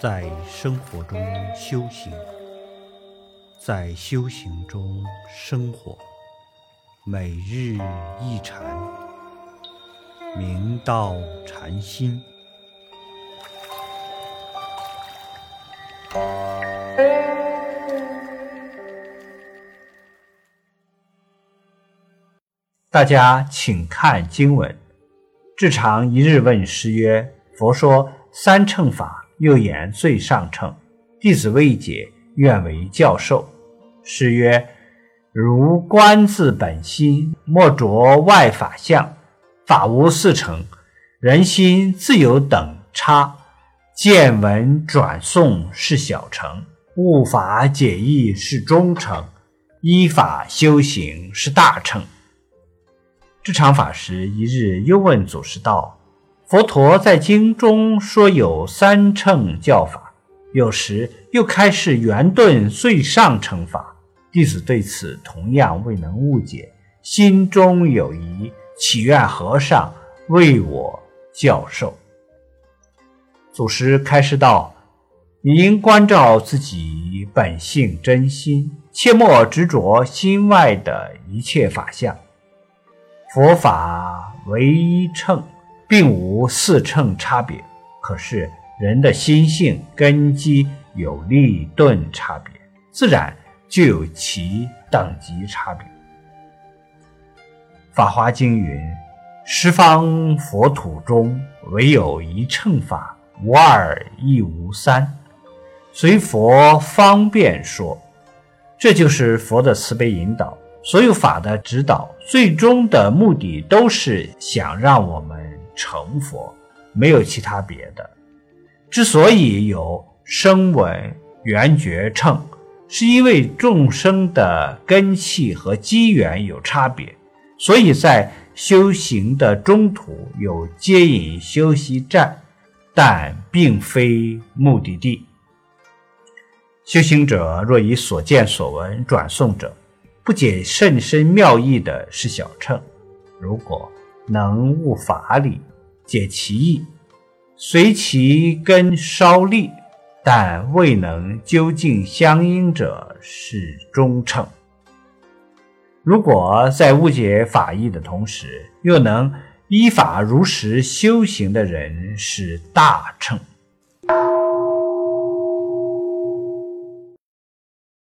在生活中修行，在修行中生活，每日一禅，明道禅心。大家请看经文：至常一日问师曰：“佛说三乘法，又言最上乘。弟子未解，愿为教授。”师曰：“如观自本心，莫着外法相。法无四乘，人心自有等差。见闻转诵是小乘，悟法解义是中乘，依法修行是大乘。”智常法师一日又问祖师道：“佛陀在经中说有三乘教法，有时又开示圆顿最上乘法。弟子对此同样未能误解，心中有疑，祈愿和尚为我教授。”祖师开示道：“你应关照自己本性真心，切莫执着心外的一切法相。”佛法唯一乘，并无四乘差别。可是人的心性根基有立顿差别，自然就有其等级差别。《法华经》云：“十方佛土中，唯有一乘法，无二亦无三，随佛方便说。”这就是佛的慈悲引导。所有法的指导，最终的目的都是想让我们成佛，没有其他别的。之所以有声闻缘觉乘，是因为众生的根器和机缘有差别，所以在修行的中途有接引休息站，但并非目的地。修行者若以所见所闻转送者。不解甚深妙义的是小乘，如果能悟法理，解其意，随其根稍立，但未能究竟相应者是中乘。如果在误解法义的同时，又能依法如实修行的人是大乘。